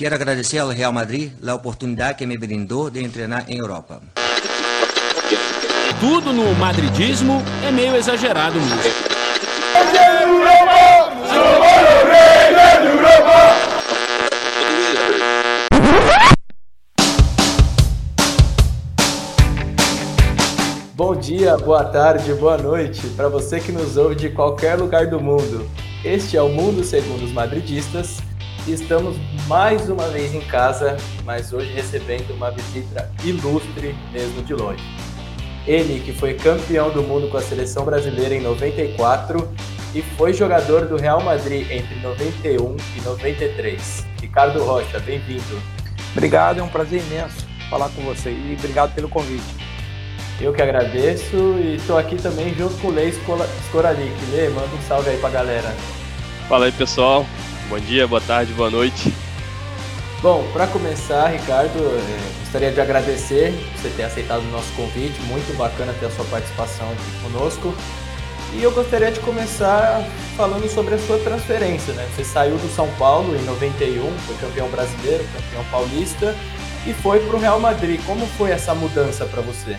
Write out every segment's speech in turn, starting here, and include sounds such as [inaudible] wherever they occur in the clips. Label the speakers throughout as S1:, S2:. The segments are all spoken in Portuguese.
S1: Quero agradecer ao Real Madrid a oportunidade que me brindou de treinar em Europa.
S2: Tudo no madridismo é meio exagerado mesmo.
S3: Bom dia, boa tarde, boa noite para você que nos ouve de qualquer lugar do mundo. Este é o Mundo Segundo os Madridistas Estamos mais uma vez em casa, mas hoje recebendo uma visita ilustre mesmo de longe. Ele que foi campeão do mundo com a seleção brasileira em 94 e foi jogador do Real Madrid entre 91 e 93. Ricardo Rocha, bem-vindo.
S4: Obrigado, é um prazer imenso falar com você e obrigado pelo convite.
S3: Eu que agradeço e estou aqui também junto com o Lei Scoralic. Lê, manda um salve aí pra galera.
S5: Fala aí, pessoal. Bom dia, boa tarde, boa noite.
S3: Bom, para começar, Ricardo, é, gostaria de agradecer você ter aceitado o nosso convite. Muito bacana ter a sua participação aqui conosco. E eu gostaria de começar falando sobre a sua transferência. Né? Você saiu do São Paulo em 91, foi campeão brasileiro, campeão paulista, e foi para o Real Madrid. Como foi essa mudança para você?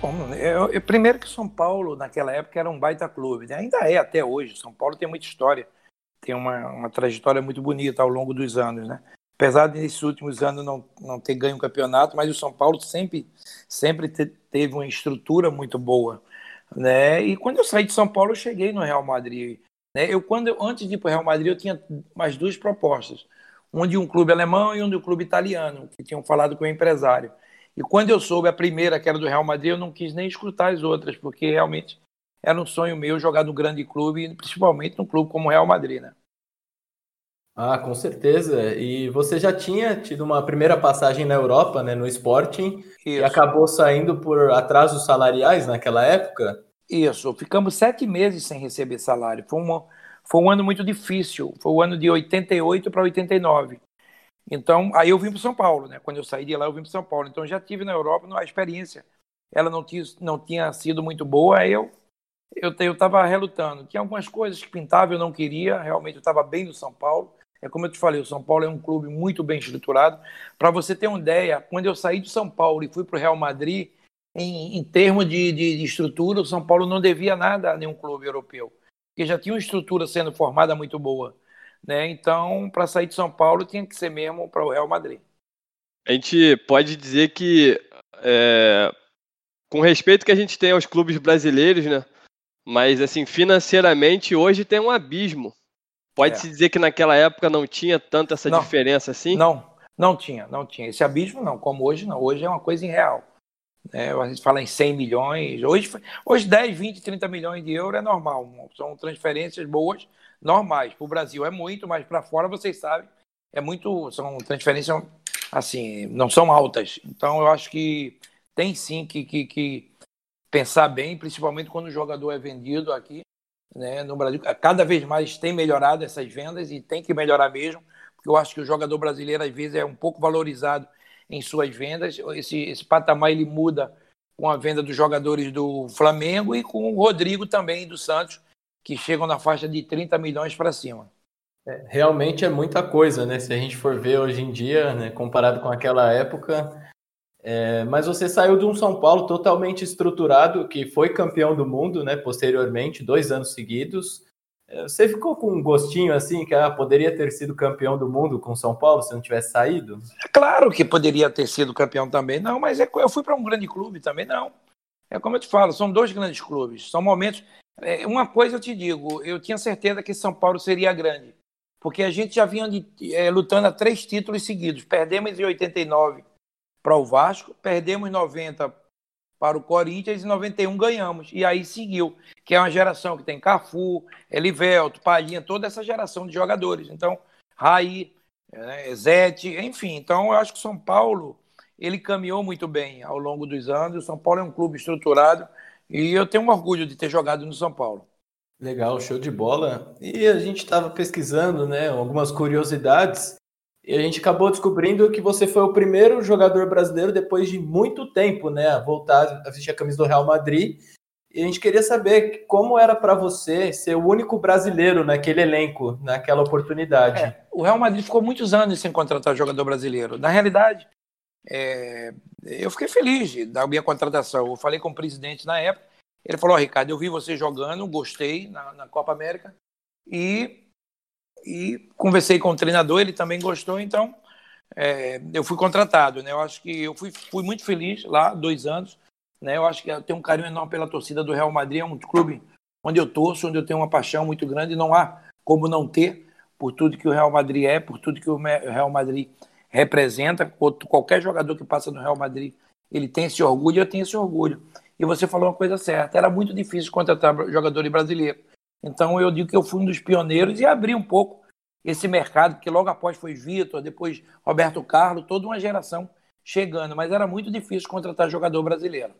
S4: Bom, eu, eu, primeiro que São Paulo, naquela época, era um baita clube. Né? Ainda é até hoje. São Paulo tem muita história tem uma, uma trajetória muito bonita ao longo dos anos, né? Apesar de nesses últimos anos não, não ter ganho o campeonato, mas o São Paulo sempre, sempre te, teve uma estrutura muito boa, né? E quando eu saí de São Paulo, eu cheguei no Real Madrid. Né? Eu, quando eu, antes de ir para o Real Madrid, eu tinha mais duas propostas. Um de um clube alemão e um de um clube italiano, que tinham falado com o empresário. E quando eu soube a primeira, que era do Real Madrid, eu não quis nem escutar as outras, porque realmente era um sonho meu jogar no grande clube, principalmente num clube como o Real Madrid, né?
S3: Ah, com certeza. E você já tinha tido uma primeira passagem na Europa, né, no Sporting, Isso. e acabou saindo por atrasos salariais naquela época?
S4: Isso. Ficamos sete meses sem receber salário. Foi, uma, foi um ano muito difícil. Foi o ano de 88 para 89. Então, aí eu vim para São Paulo, né? Quando eu saí de lá, eu vim para São Paulo. Então, já tive na Europa a experiência. Ela não tinha, não tinha sido muito boa, aí eu eu estava relutando. Tinha algumas coisas que pintavam, eu não queria. Realmente, eu estava bem no São Paulo. É como eu te falei, o São Paulo é um clube muito bem estruturado. Para você ter uma ideia, quando eu saí de São Paulo e fui para o Real Madrid, em, em termos de, de, de, estrutura, o São Paulo não devia nada a nenhum clube europeu, porque já tinha uma estrutura sendo formada muito boa. Né? Então, para sair de São Paulo, tinha que ser mesmo para o Real Madrid.
S5: A gente pode dizer que, é, com respeito que a gente tem aos clubes brasileiros, né? Mas, assim, financeiramente, hoje tem um abismo Pode-se é. dizer que naquela época não tinha tanta essa não, diferença assim?
S4: Não, não tinha, não tinha. Esse abismo não, como hoje não. Hoje é uma coisa irreal. É, a gente fala em 100 milhões. Hoje, hoje 10, 20, 30 milhões de euros é normal. São transferências boas, normais. Para o Brasil é muito, mas para fora, vocês sabem, é muito. São transferências assim, não são altas. Então eu acho que tem sim que, que, que pensar bem, principalmente quando o jogador é vendido aqui né, no Brasil. Cada vez mais tem melhorado essas vendas e tem que melhorar mesmo, porque eu acho que o jogador brasileiro, às vezes, é um pouco valorizado em suas vendas. Esse, esse patamar ele muda com a venda dos jogadores do Flamengo e com o Rodrigo também do Santos, que chegam na faixa de 30 milhões para cima.
S3: É, realmente é muita coisa, né? Se a gente for ver hoje em dia, né, comparado com aquela época, é, mas você saiu de um São Paulo totalmente estruturado, que foi campeão do mundo, né? Posteriormente, dois anos seguidos. É, você ficou com um gostinho assim que ah, poderia ter sido campeão do mundo com São Paulo se não tivesse saído?
S4: Claro que poderia ter sido campeão também, não, mas é, eu fui para um grande clube também, não. É como eu te falo, são dois grandes clubes, são momentos. É, uma coisa eu te digo, eu tinha certeza que São Paulo seria grande, porque a gente já vinha de, é, lutando a três títulos seguidos. Perdemos em 89 para o Vasco, perdemos 90 para o Corinthians e 91 ganhamos. E aí seguiu, que é uma geração que tem Cafu, Elivelto, Palhinha, toda essa geração de jogadores. Então, Raí, né, Zete, enfim. Então, eu acho que o São Paulo ele caminhou muito bem ao longo dos anos. O São Paulo é um clube estruturado e eu tenho um orgulho de ter jogado no São Paulo.
S3: Legal, show de bola. E a gente estava pesquisando, né, algumas curiosidades e a gente acabou descobrindo que você foi o primeiro jogador brasileiro depois de muito tempo, né, a voltar a vestir a camisa do Real Madrid. E a gente queria saber como era para você ser o único brasileiro naquele elenco, naquela oportunidade.
S4: É. o Real Madrid ficou muitos anos sem contratar jogador brasileiro. Na realidade, é, eu fiquei feliz da minha contratação. Eu falei com o presidente na época. Ele falou: oh, Ricardo, eu vi você jogando, gostei na, na Copa América e, e conversei com o treinador, ele também gostou, então é, eu fui contratado. Né? Eu acho que eu fui, fui muito feliz lá, dois anos. Né? Eu acho que eu tenho um carinho enorme pela torcida do Real Madrid, é um clube onde eu torço, onde eu tenho uma paixão muito grande, não há como não ter, por tudo que o Real Madrid é, por tudo que o Real Madrid representa. Qualquer jogador que passa no Real Madrid, ele tem esse orgulho, eu tenho esse orgulho. E você falou uma coisa certa, era muito difícil contratar jogadores brasileiros. Então eu digo que eu fui um dos pioneiros e abri um pouco esse mercado, porque logo após foi Vitor, depois Roberto Carlos, toda uma geração chegando, mas era muito difícil contratar jogador brasileiro.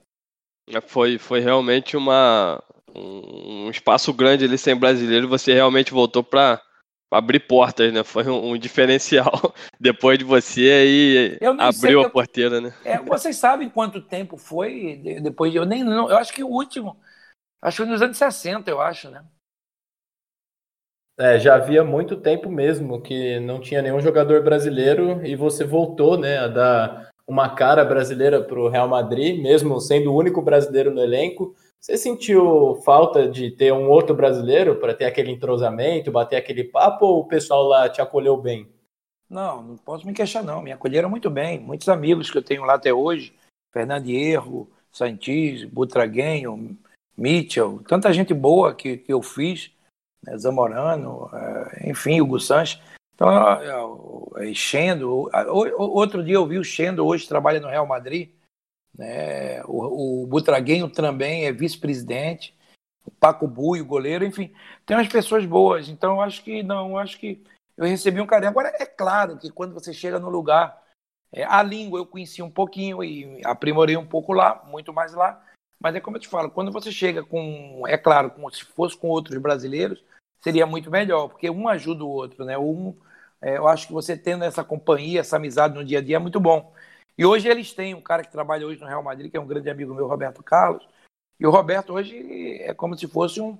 S5: É, foi, foi realmente uma, um espaço grande ali sem brasileiro, você realmente voltou para abrir portas, né? Foi um, um diferencial [laughs] depois de você aí abriu a porteira, né?
S4: É, vocês sabem quanto tempo foi depois de eu nem não, eu acho que o último, acho que nos anos 60, eu acho, né?
S3: É, já havia muito tempo mesmo que não tinha nenhum jogador brasileiro e você voltou, né, a dar uma cara brasileira para o Real Madrid, mesmo sendo o único brasileiro no elenco. Você sentiu falta de ter um outro brasileiro para ter aquele entrosamento, bater aquele papo, ou o pessoal lá te acolheu bem?
S4: Não, não posso me queixar, não. Me acolheram muito bem. Muitos amigos que eu tenho lá até hoje, Fernando Hierro, Santis, Butraguenho, Mitchell, tanta gente boa que, que eu fiz, né, Zamorano, é, enfim, Hugo Sanches. Então, é, Xendo, outro dia eu vi o Xendo, hoje trabalha no Real Madrid, né? O, o Butraguenho também é vice-presidente, o Paco Bui, o goleiro, enfim, tem umas pessoas boas. Então, acho que não, acho que eu recebi um carinho. Agora, é claro que quando você chega no lugar, é, a língua eu conheci um pouquinho e aprimorei um pouco lá, muito mais lá. Mas é como eu te falo, quando você chega com, é claro, como se fosse com outros brasileiros, seria muito melhor, porque um ajuda o outro, né? Um, é, eu acho que você tendo essa companhia, essa amizade no dia a dia é muito bom. E hoje eles têm um cara que trabalha hoje no Real Madrid, que é um grande amigo meu, Roberto Carlos. E o Roberto hoje é como se fosse um,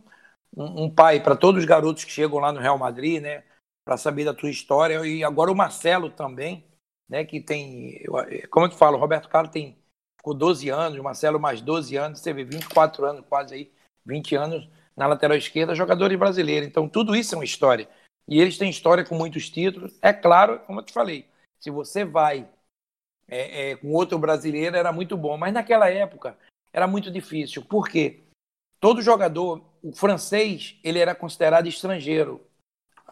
S4: um, um pai para todos os garotos que chegam lá no Real Madrid, né? Para saber da tua história. E agora o Marcelo também, né? Que tem, como eu te falo, o Roberto Carlos tem ficou 12 anos, o Marcelo mais 12 anos, vê 24 anos quase aí, 20 anos na lateral esquerda, jogadores brasileiros. Então tudo isso é uma história. E eles têm história com muitos títulos. É claro, como eu te falei, se você vai é, é, com outro brasileiro era muito bom. Mas naquela época era muito difícil. Por quê? Todo jogador, o francês, ele era considerado estrangeiro,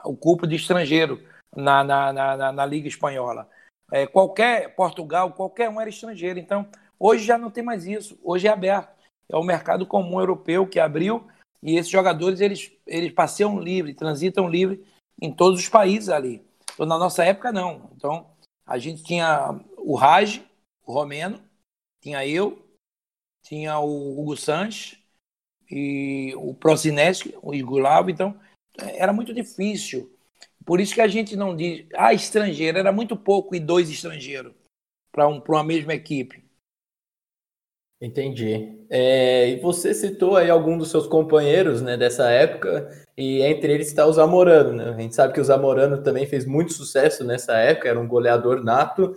S4: o culpo de estrangeiro na, na, na, na Liga Espanhola. É, qualquer, Portugal, qualquer um era estrangeiro. Então, hoje já não tem mais isso. Hoje é aberto. É o mercado comum europeu que abriu e esses jogadores, eles, eles passeiam livre, transitam livre em todos os países ali. Então, na nossa época, não. Então, a gente tinha o Raj, o Romeno, tinha eu, tinha o Hugo Sanches e o Procineschi, o Igulavo, então era muito difícil. Por isso que a gente não diz, ah, estrangeiro, era muito pouco e dois estrangeiros para um, uma mesma equipe.
S3: Entendi. É, e você citou aí algum dos seus companheiros né, dessa época, e entre eles está o Zamorano. Né? A gente sabe que o Zamorano também fez muito sucesso nessa época, era um goleador nato,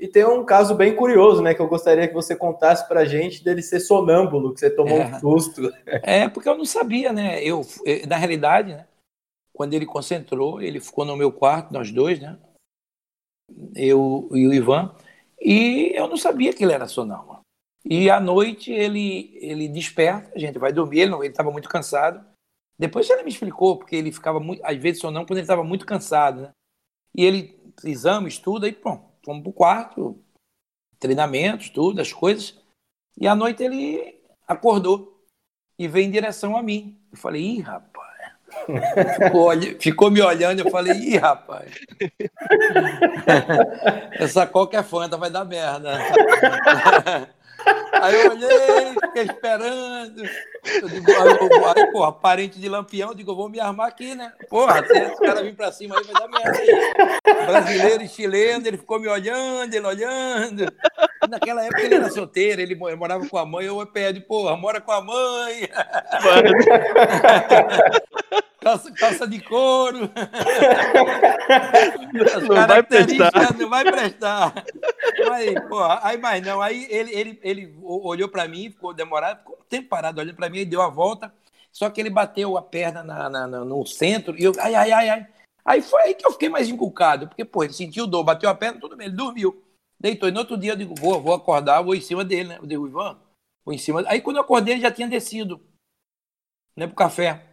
S3: e tem um caso bem curioso, né, que eu gostaria que você contasse pra gente dele ser sonâmbulo, que você tomou é. um susto.
S4: É, porque eu não sabia, né? Eu, na realidade, né, quando ele concentrou, ele ficou no meu quarto, nós dois, né? Eu e o Ivan, e eu não sabia que ele era sonâmbulo. E à noite ele ele desperta, a gente vai dormir, ele estava muito cansado. Depois ele me explicou, porque ele ficava muito, às vezes sonâmbulo quando ele estava muito cansado, né? E ele exame, estuda e pronto fomos pro quarto, treinamentos, tudo, as coisas. E à noite ele acordou e veio em direção a mim. Eu falei, ih, rapaz. [laughs] Ficou, ficou, me olhando, eu falei, ih, rapaz. [laughs] Essa qualquer fanta vai dar merda. [laughs] Aí eu olhei, fiquei esperando. Eu digo, aí, aí, porra, parente de lampião, eu digo, eu vou me armar aqui, né? Porra, se esse cara vir pra cima aí, vai dar merda. Aí. Brasileiro e chileno, ele ficou me olhando, ele olhando. Naquela época ele era solteiro, ele morava com a mãe, eu pede, porra, mora com a mãe. calça, calça de couro.
S5: Não vai prestar.
S4: Não vai prestar. Aí, porra, aí, mas não, aí ele, ele, ele olhou para mim, ficou demorado, ficou um tempo parado olhando para mim, e deu a volta, só que ele bateu a perna na, na, na, no centro, e eu, ai, ai, ai, ai. Aí foi aí que eu fiquei mais inculcado, porque, pô, ele sentiu dor, bateu a perna, tudo bem, ele dormiu. Deitou, e no outro dia eu digo, vou, vou acordar, vou em cima dele, né? Eu digo, Ivan, vou em cima. Aí quando eu acordei, ele já tinha descido, né, pro café.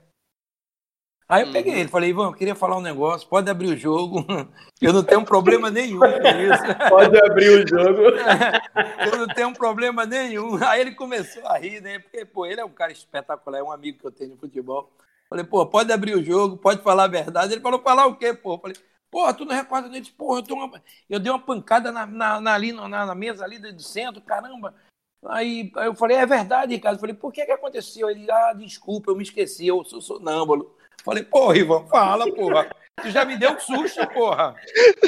S4: Aí eu peguei uhum. ele, falei, Ivan, eu queria falar um negócio, pode abrir o jogo, [laughs] eu não tenho problema nenhum com isso. [laughs]
S3: Pode abrir o jogo. [laughs]
S4: eu não tenho problema nenhum. Aí ele começou a rir, né? Porque, pô, ele é um cara espetacular, é um amigo que eu tenho de futebol. Falei, pô, pode abrir o jogo, pode falar a verdade. Ele falou, falar o quê, pô? Falei, pô, tu não recorda dele? Pô, eu, tô uma... eu dei uma pancada na, na, na ali, na, na, mesa ali do centro, caramba. Aí, aí eu falei, é verdade, Ricardo. Eu falei, por que que aconteceu? Ele, ah, desculpa, eu me esqueci, eu sou sonâmbulo. Falei, porra, Ivan, fala, porra. Tu já me deu um susto, porra.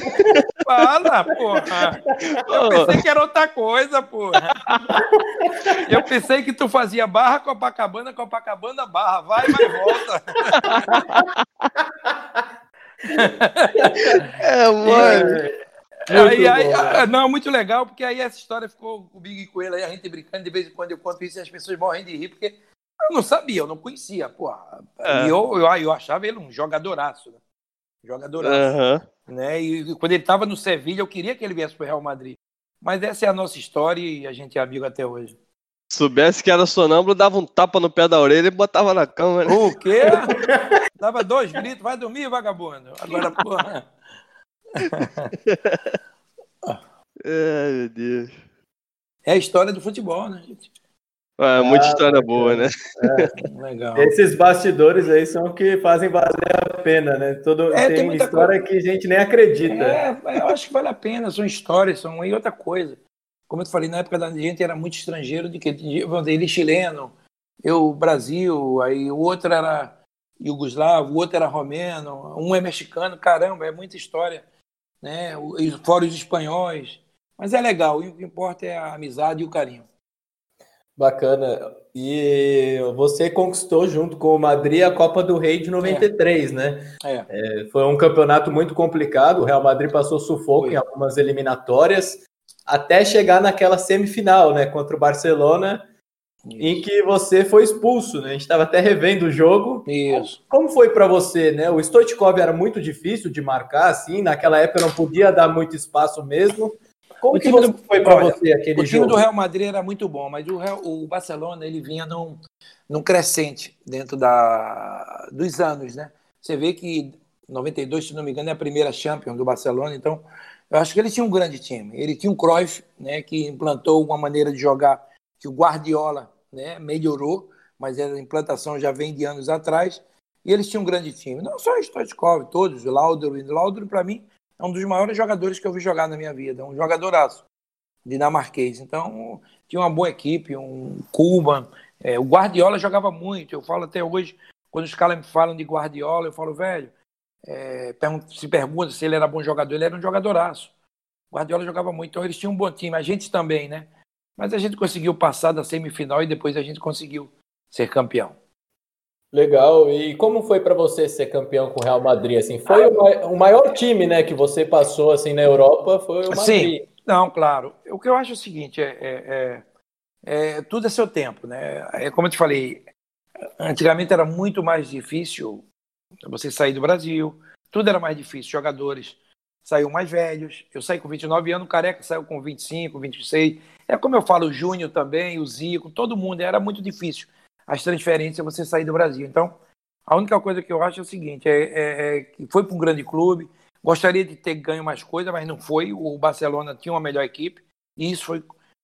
S4: [laughs] Fala, porra. Eu pensei que era outra coisa, porra. Eu pensei que tu fazia barra Copacabana, Copacabana, barra. Vai, mas volta. [laughs]
S5: É, mano.
S4: Aí, aí, ah, não, muito legal, porque aí essa história ficou comigo e com ele, aí a gente brincando, de vez em quando eu conto isso e as pessoas morrem de rir, porque eu não sabia, eu não conhecia, pô. É. E eu, eu, eu, achava ele um jogadoraço, né? Jogadoraço. Uhum. Né? E quando ele estava no Sevilha, eu queria que ele viesse para o Real Madrid. Mas essa é a nossa história e a gente é amigo até hoje.
S5: Soubesse que era sonâmbulo, dava um tapa no pé da orelha e botava na cama, né?
S4: O quê? [laughs] dava dois gritos, vai dormir, vagabundo. Agora, porra. [laughs]
S5: Ai, meu Deus.
S4: É a história do futebol, né, gente?
S5: Ah, muita ah, história boa, né?
S3: É. Legal. Esses bastidores aí são o que fazem valer a pena, né? Todo, é, tem, tem história coisa... que a gente nem acredita.
S4: É, eu acho que vale a pena, são histórias, são e outra coisa. Como eu falei, na época da gente era muito estrangeiro, de que ele chileno, eu Brasil, aí o outro era iugoslavo, o outro era romeno, um é mexicano, caramba, é muita história, né? Fora os espanhóis. Mas é legal, o que importa é a amizade e o carinho.
S3: Bacana. E você conquistou junto com o Madrid a Copa do Rei de 93, é. né? É. É, foi um campeonato muito complicado. O Real Madrid passou sufoco foi. em algumas eliminatórias, até chegar naquela semifinal, né? Contra o Barcelona, Isso. em que você foi expulso, né? A gente estava até revendo o jogo.
S4: Isso.
S3: Como foi para você, né? O Stoichkov era muito difícil de marcar, assim. Naquela época não podia dar muito espaço mesmo. Como o que do, foi para você aquele
S4: o jogo? Time do Real Madrid era muito bom, mas o, Real, o Barcelona ele vinha num, num crescente dentro da, dos anos, né? Você vê que 92, se não me engano, é a primeira Champions do Barcelona, então eu acho que ele tinha um grande time. Ele tinha um Cruyff, né, que implantou uma maneira de jogar que o Guardiola, né, melhorou, mas a implantação já vem de anos atrás. E eles tinham um grande time. Não só o Stoichkov, todos, o Laudrup. O Laudrup, para mim, é um dos maiores jogadores que eu vi jogar na minha vida, um jogadoraço dinamarquês. Então, tinha uma boa equipe, um Cuba. É, o Guardiola jogava muito. Eu falo até hoje, quando os caras me falam de Guardiola, eu falo, velho, é, se pergunta se ele era bom jogador, ele era um jogadoraço. O Guardiola jogava muito, então eles tinham um bom time, a gente também, né? Mas a gente conseguiu passar da semifinal e depois a gente conseguiu ser campeão.
S3: Legal. E como foi para você ser campeão com o Real Madrid? Assim, foi o, maior time, né, que você passou assim na Europa, foi o Madrid.
S4: Sim. Não, claro. O que eu acho é o seguinte, é, é, é, é tudo é seu tempo, né? É como eu te falei, antigamente era muito mais difícil você sair do Brasil, tudo era mais difícil. Jogadores saíram mais velhos. Eu saí com 29 anos, o Careca saiu com 25, 26. É como eu falo, o Júnior também, o Zico, todo mundo. Era muito difícil as transferências você sair do Brasil. Então, a única coisa que eu acho é o seguinte: é, é, é que foi para um grande clube, gostaria de ter ganho mais coisa, mas não foi. O Barcelona tinha uma melhor equipe, e isso foi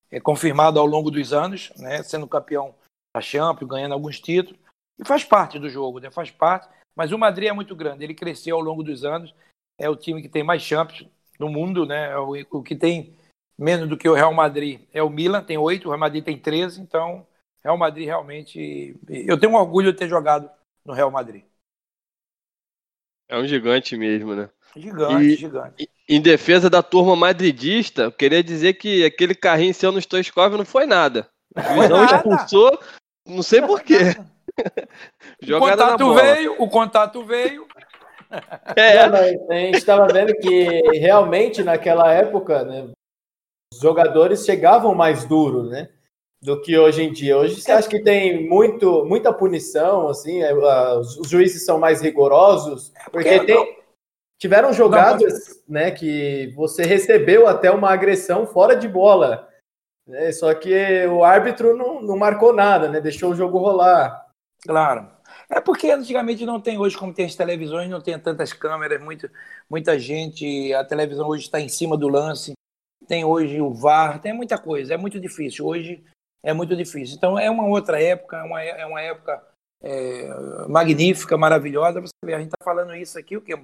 S4: é, confirmado ao longo dos anos, né, sendo campeão da Champions, ganhando alguns títulos. E faz parte do jogo, né, faz parte. Mas o Madrid é muito grande, ele cresceu ao longo dos anos, é o time que tem mais Champions no mundo, né, é o, o que tem menos do que o Real Madrid é o Milan, tem oito, o Real Madrid tem 13, então Real Madrid realmente. Eu tenho um orgulho de ter jogado no Real Madrid.
S5: É um gigante mesmo, né?
S4: Gigante, e, gigante.
S5: Em defesa da turma madridista, eu queria dizer que aquele carrinho seu no Stoichkov não foi nada. O não expulsou, não sei porquê. [laughs] [laughs]
S4: o contato veio, o contato veio,
S3: É. Não, a gente estava vendo que realmente naquela época, né, os jogadores chegavam mais duro, né? Do que hoje em dia. Hoje você acha que tem muito, muita punição, assim, é, os juízes são mais rigorosos? Porque tem, tiveram jogadas né, que você recebeu até uma agressão fora de bola. Né? Só que o árbitro não, não marcou nada, né? Deixou o jogo rolar.
S4: Claro. É porque antigamente não tem hoje, como tem as televisões, não tem tantas câmeras, muito, muita gente, a televisão hoje está em cima do lance, tem hoje o VAR, tem muita coisa, é muito difícil. Hoje é muito difícil. Então é uma outra época, é uma, é uma época é, magnífica, maravilhosa. Você vê, a gente está falando isso aqui, o que?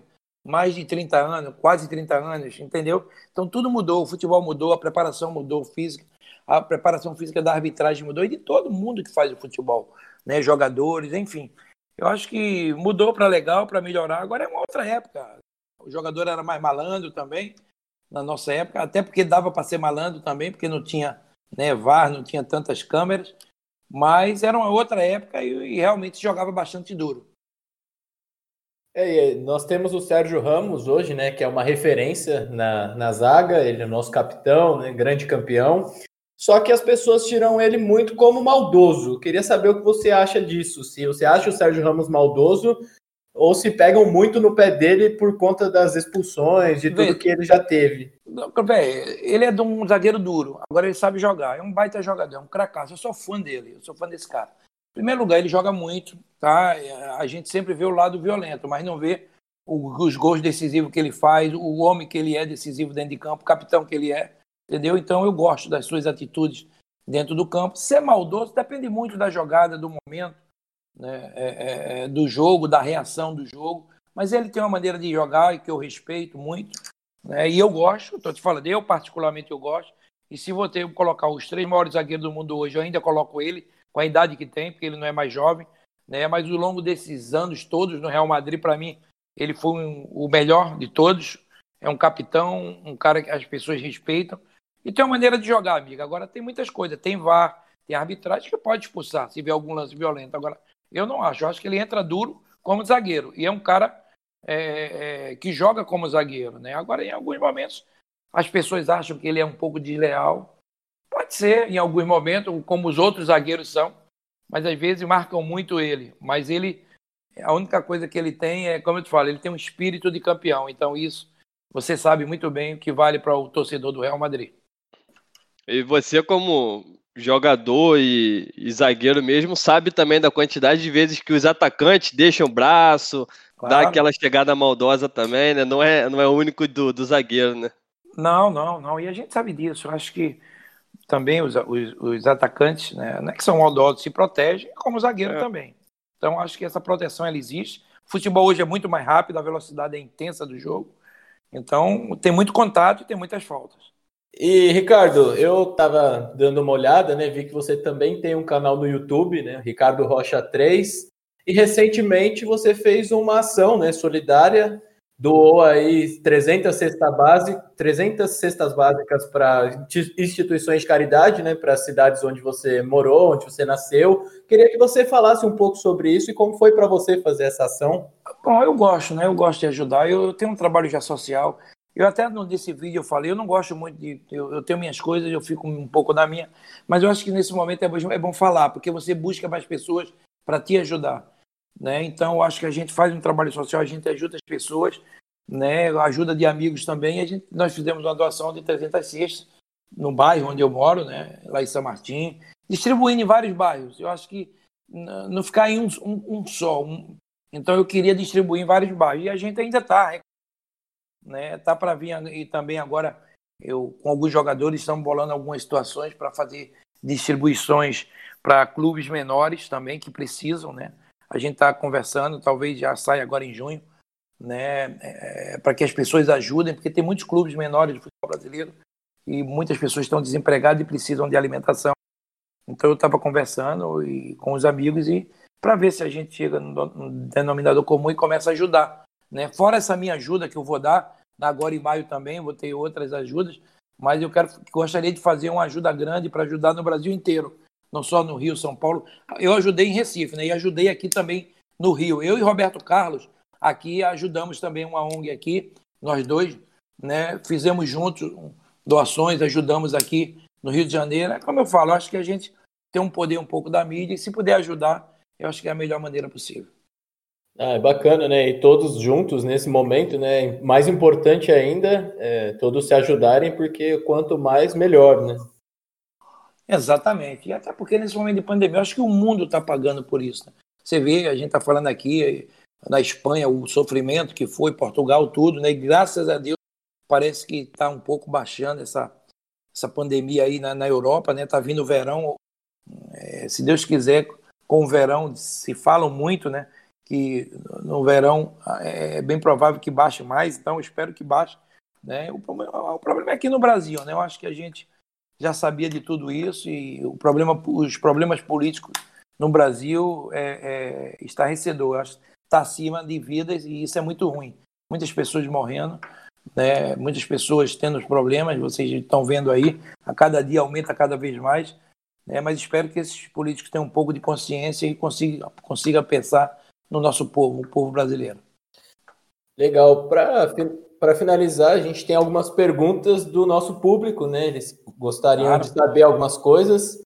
S4: Mais de 30 anos, quase 30 anos, entendeu? Então tudo mudou, o futebol mudou, a preparação mudou, física, a preparação física da arbitragem mudou e de todo mundo que faz o futebol, né? Jogadores, enfim. Eu acho que mudou para legal, para melhorar. Agora é uma outra época. O jogador era mais malandro também, na nossa época, até porque dava para ser malandro também, porque não tinha né, VAR, não tinha tantas câmeras, mas era uma outra época e, e realmente jogava bastante duro.
S3: É, nós temos o Sérgio Ramos hoje, né, que é uma referência na, na zaga, ele é nosso capitão, né, grande campeão. Só que as pessoas tiram ele muito como maldoso. Queria saber o que você acha disso. Se você acha o Sérgio Ramos maldoso ou se pegam muito no pé dele por conta das expulsões, de tudo que ele já teve.
S4: ele é de um zagueiro duro. Agora ele sabe jogar. É um baita jogador, é um cracaço. Eu sou fã dele. Eu sou fã desse cara. Em primeiro lugar, ele joga muito, tá? A gente sempre vê o lado violento, mas não vê os gols decisivos que ele faz, o homem que ele é decisivo dentro de campo, o capitão que ele é entendeu? Então eu gosto das suas atitudes dentro do campo. Ser maldoso depende muito da jogada, do momento, né? É, é, é, do jogo, da reação do jogo. Mas ele tem uma maneira de jogar que eu respeito muito. Né? E eu gosto, estou te falando, eu particularmente eu gosto. E se ter colocar os três maiores zagueiros do mundo hoje, eu ainda coloco ele, com a idade que tem, porque ele não é mais jovem. Né? Mas ao longo desses anos todos no Real Madrid, para mim, ele foi um, o melhor de todos. É um capitão, um cara que as pessoas respeitam. E tem uma maneira de jogar, amiga. Agora tem muitas coisas. Tem VAR, tem arbitragem que pode expulsar se vier algum lance violento. Agora, eu não acho. Eu acho que ele entra duro como zagueiro. E é um cara é, é, que joga como zagueiro. Né? Agora, em alguns momentos, as pessoas acham que ele é um pouco desleal. Pode ser, em alguns momentos, como os outros zagueiros são. Mas às vezes marcam muito ele. Mas ele, a única coisa que ele tem é, como eu te falo, ele tem um espírito de campeão. Então, isso você sabe muito bem o que vale para o torcedor do Real Madrid.
S5: E você, como jogador e, e, zagueiro mesmo, sabe também da quantidade de vezes que os atacantes deixam o braço, claro. dá aquela chegada maldosa também, né? Não é, não é o único do, do zagueiro, né?
S4: Não, não, não. E a gente sabe disso. Eu acho que também os, os, os atacantes, né, não é que são maldosos, se protegem, como o zagueiro é. também. Então, acho que essa proteção ela existe. O futebol hoje é muito mais rápido, a velocidade é intensa do jogo. Então, tem muito contato e tem muitas faltas.
S3: E Ricardo, eu estava dando uma olhada, né? Vi que você também tem um canal no YouTube, né? Ricardo Rocha 3. E recentemente você fez uma ação, né, solidária, doou aí 300 cestas base, 300 cestas básicas para instituições de caridade, né, para cidades onde você morou, onde você nasceu. Queria que você falasse um pouco sobre isso e como foi para você fazer essa ação.
S4: Bom, eu gosto, né? Eu gosto de ajudar. Eu tenho um trabalho já social. Eu até nesse vídeo eu falei, eu não gosto muito de. Eu, eu, tenho minhas coisas, eu fico um pouco na minha, mas eu acho que nesse momento é bom, é bom falar, porque você busca mais pessoas para te ajudar. Né? Então, eu acho que a gente faz um trabalho social, a gente ajuda as pessoas, né? ajuda de amigos também. A gente, nós fizemos uma doação de 300 cestas no bairro onde eu moro, né? lá em São Martim, distribuindo em vários bairros. Eu acho que não ficar em um, um, um só. Um, então, eu queria distribuir em vários bairros. E a gente ainda está né? Tá para vir e também agora eu com alguns jogadores estamos bolando algumas situações para fazer distribuições para clubes menores também que precisam, né? A gente está conversando, talvez já saia agora em junho, né? É, para que as pessoas ajudem, porque tem muitos clubes menores de futebol brasileiro e muitas pessoas estão desempregadas e precisam de alimentação. Então eu estava conversando e, com os amigos e para ver se a gente chega no denominador comum e começa a ajudar né? Fora essa minha ajuda que eu vou dar, agora em maio também vou ter outras ajudas, mas eu quero, gostaria de fazer uma ajuda grande para ajudar no Brasil inteiro, não só no Rio, São Paulo. Eu ajudei em Recife, né? E ajudei aqui também no Rio. Eu e Roberto Carlos aqui ajudamos também uma ONG aqui, nós dois, né? Fizemos juntos doações, ajudamos aqui no Rio de Janeiro. É como eu falo, acho que a gente tem um poder um pouco da mídia e se puder ajudar, eu acho que é a melhor maneira possível.
S3: Ah, é bacana, né? E todos juntos nesse momento, né? Mais importante ainda, é, todos se ajudarem, porque quanto mais, melhor, né?
S4: Exatamente. E até porque nesse momento de pandemia, acho que o mundo está pagando por isso. Né? Você vê, a gente está falando aqui na Espanha, o sofrimento que foi, Portugal, tudo, né? E graças a Deus parece que está um pouco baixando essa, essa pandemia aí na, na Europa, né? Está vindo o verão. É, se Deus quiser, com o verão se falam muito, né? Que no verão é bem provável que baixe mais, então espero que baixe. Né? O, problema, o problema é aqui no Brasil, né? Eu acho que a gente já sabia de tudo isso e o problema, os problemas políticos no Brasil é, é estarrecedor. Acho está acima de vidas e isso é muito ruim. Muitas pessoas morrendo, né? muitas pessoas tendo problemas, vocês estão vendo aí, a cada dia aumenta cada vez mais. Né? Mas espero que esses políticos tenham um pouco de consciência e consigam consiga pensar no nosso povo, o povo brasileiro.
S3: Legal. Para finalizar, a gente tem algumas perguntas do nosso público, né? Eles gostariam claro. de saber algumas coisas.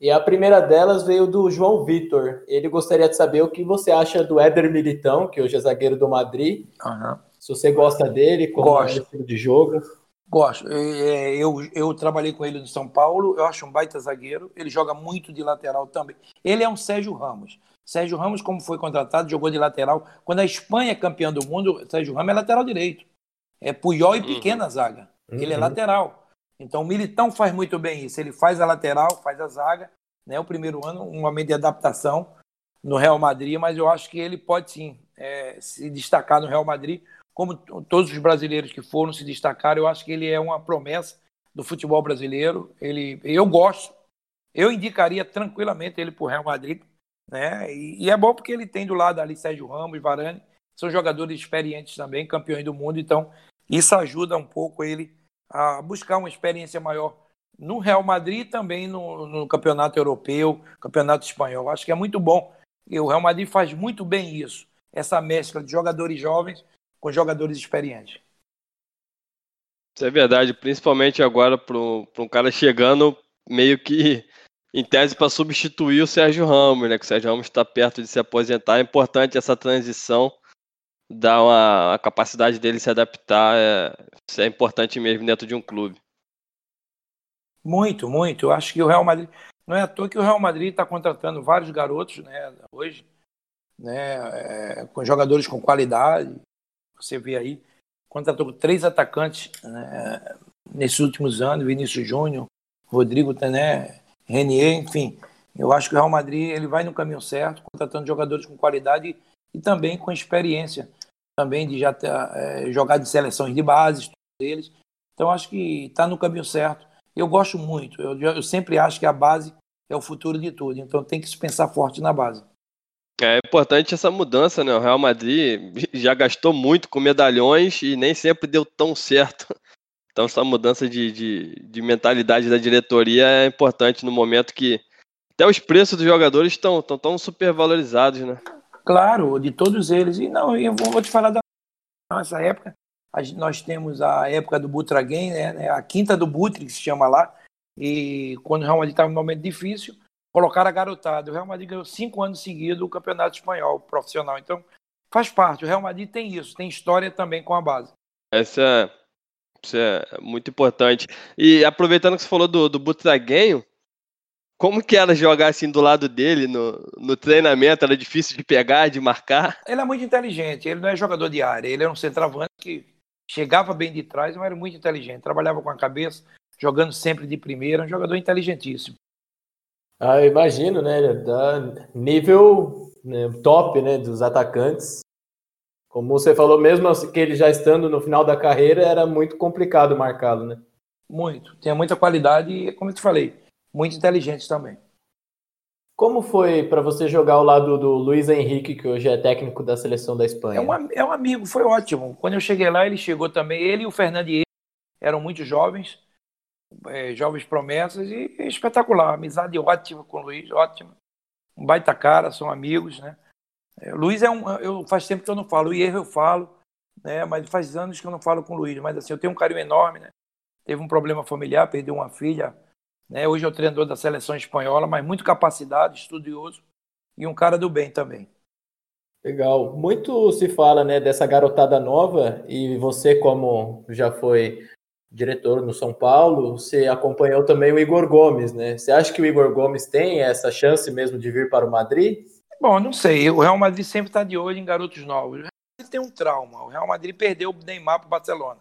S3: E a primeira delas veio do João Vitor. Ele gostaria de saber o que você acha do Éder Militão, que hoje é zagueiro do Madrid. Uhum. Se você gosta dele, como Gosto. é o estilo de jogo.
S4: Gosto. É, eu, eu trabalhei com ele no São Paulo, eu acho um baita zagueiro. Ele joga muito de lateral também. Ele é um Sérgio Ramos. Sérgio Ramos, como foi contratado, jogou de lateral. Quando a Espanha é campeã do mundo, Sérgio Ramos é lateral direito. É Puyol e uhum. pequena zaga. Ele é uhum. lateral. Então o Militão faz muito bem isso. Ele faz a lateral, faz a zaga. Né? O primeiro ano, um momento de adaptação no Real Madrid, mas eu acho que ele pode sim é, se destacar no Real Madrid, como todos os brasileiros que foram se destacar. Eu acho que ele é uma promessa do futebol brasileiro. Ele, eu gosto, eu indicaria tranquilamente ele para o Real Madrid. Né? E, e, é bom porque ele tem do lado ali Sérgio Ramos, Varane, são jogadores experientes também, campeões do mundo, então isso ajuda um pouco ele a buscar uma experiência maior no Real Madrid também no, no, campeonato europeu, campeonato espanhol. Acho que é muito bom. E o Real Madrid faz muito bem isso, essa mescla de jogadores jovens com jogadores experientes.
S5: Isso é verdade, principalmente agora para um cara chegando meio que em tese para substituir o Sérgio Ramos, né? Que o Sérgio Ramos está perto de se aposentar. É importante essa transição dá uma a capacidade dele se adaptar, é, isso é importante mesmo dentro de um clube.
S4: Muito, muito. Eu acho que o Real Madrid não é à toa que o Real Madrid está contratando vários garotos, né, hoje, né, é, com jogadores com qualidade. Você vê aí, contratou três atacantes né, nesses últimos anos, Vinícius Júnior, Rodrigo Tené, Renier, enfim. Eu acho que o Real Madrid ele vai no caminho certo, contratando jogadores com qualidade e também com experiência também de já ter, é, jogar de seleções de bases, deles. Então acho que está no caminho certo. Eu gosto muito. Eu, eu, sempre acho que a base é o futuro de tudo. Então tem que se pensar forte na base.
S5: É importante essa mudança, né? O Real Madrid [laughs] já gastou muito com medalhões e nem sempre deu tão certo. Então essa mudança de, de, de mentalidade da diretoria é importante no momento que até os preços dos jogadores estão tão, tão super valorizados, né?
S4: Claro, de todos eles. E não, eu vou te falar da nossa época. Nós temos a época do Butraguem, né, né? A quinta do Butre, que se chama lá. E quando o Real Madrid estava num momento difícil, colocaram a garotada. O Real Madrid ganhou cinco anos seguidos o Campeonato Espanhol profissional. Então, faz parte. O Real Madrid tem isso, tem história também com a base.
S5: Essa é, isso é muito importante. E aproveitando que você falou do, do Butraguenho, como que era jogar assim do lado dele no, no treinamento? Era difícil de pegar, de marcar?
S4: Ele é muito inteligente, ele não é jogador de área, ele é um centroavante que chegava bem de trás, mas era muito inteligente, trabalhava com a cabeça, jogando sempre de primeira, um jogador inteligentíssimo.
S3: Ah, imagino, né? Da nível né, top, né, dos atacantes. Como você falou, mesmo assim, que ele já estando no final da carreira, era muito complicado marcá-lo, né?
S4: Muito. Tinha muita qualidade e, como eu te falei, muito inteligente também.
S3: Como foi para você jogar ao lado do Luiz Henrique, que hoje é técnico da seleção da Espanha?
S4: É um, é um amigo, foi ótimo. Quando eu cheguei lá, ele chegou também. Ele e o Fernandes eram muito jovens, é, jovens promessas, e espetacular. Amizade ótima com o Luiz, ótima. Um baita cara, são amigos, né? É, Luiz é um. Eu, faz tempo que eu não falo. O erro eu falo, né? Mas faz anos que eu não falo com o Luiz. Mas assim, eu tenho um carinho enorme, né? Teve um problema familiar, perdeu uma filha. Né? Hoje é o treinador da seleção espanhola, mas muito capacidade, estudioso e um cara do bem também.
S3: Legal. Muito se fala né, dessa garotada nova e você, como já foi diretor no São Paulo, você acompanhou também o Igor Gomes, né? Você acha que o Igor Gomes tem essa chance mesmo de vir para o Madrid?
S4: Bom, não sei. O Real Madrid sempre está de olho em garotos novos. O Real Madrid tem um trauma. O Real Madrid perdeu o Neymar para o Barcelona.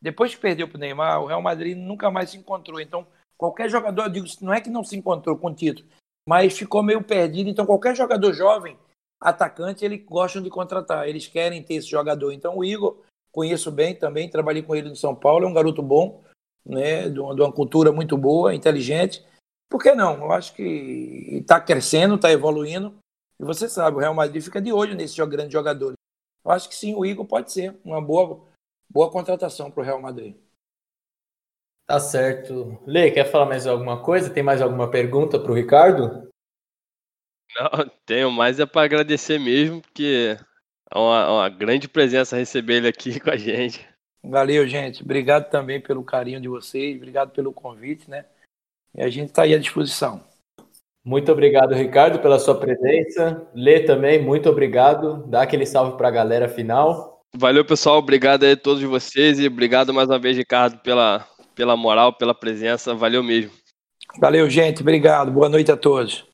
S4: Depois que perdeu para o Neymar, o Real Madrid nunca mais se encontrou. Então, qualquer jogador, eu digo, não é que não se encontrou com o título, mas ficou meio perdido. Então, qualquer jogador jovem, atacante, eles gostam de contratar. Eles querem ter esse jogador. Então, o Igor conheço bem também, trabalhei com ele no São Paulo, é um garoto bom, né, de uma, cultura muito boa, inteligente. Por que não? Eu acho que está crescendo, está evoluindo. E você sabe, o Real Madrid fica de olho nesses grandes jogadores. Eu acho que sim, o Igor pode ser uma boa, boa contratação para o Real Madrid.
S3: Tá certo. Lê, quer falar mais alguma coisa? Tem mais alguma pergunta para o Ricardo?
S5: Não, tenho mais é para agradecer mesmo, porque é uma, uma grande presença receber ele aqui [laughs] com a gente.
S4: Valeu, gente. Obrigado também pelo carinho de vocês, obrigado pelo convite, né? E a gente está aí à disposição.
S3: Muito obrigado, Ricardo, pela sua presença. Lê também, muito obrigado. Dá aquele salve para a galera final.
S5: Valeu, pessoal. Obrigado a todos vocês e obrigado mais uma vez, Ricardo, pela, pela moral, pela presença. Valeu mesmo.
S4: Valeu, gente. Obrigado. Boa noite a todos.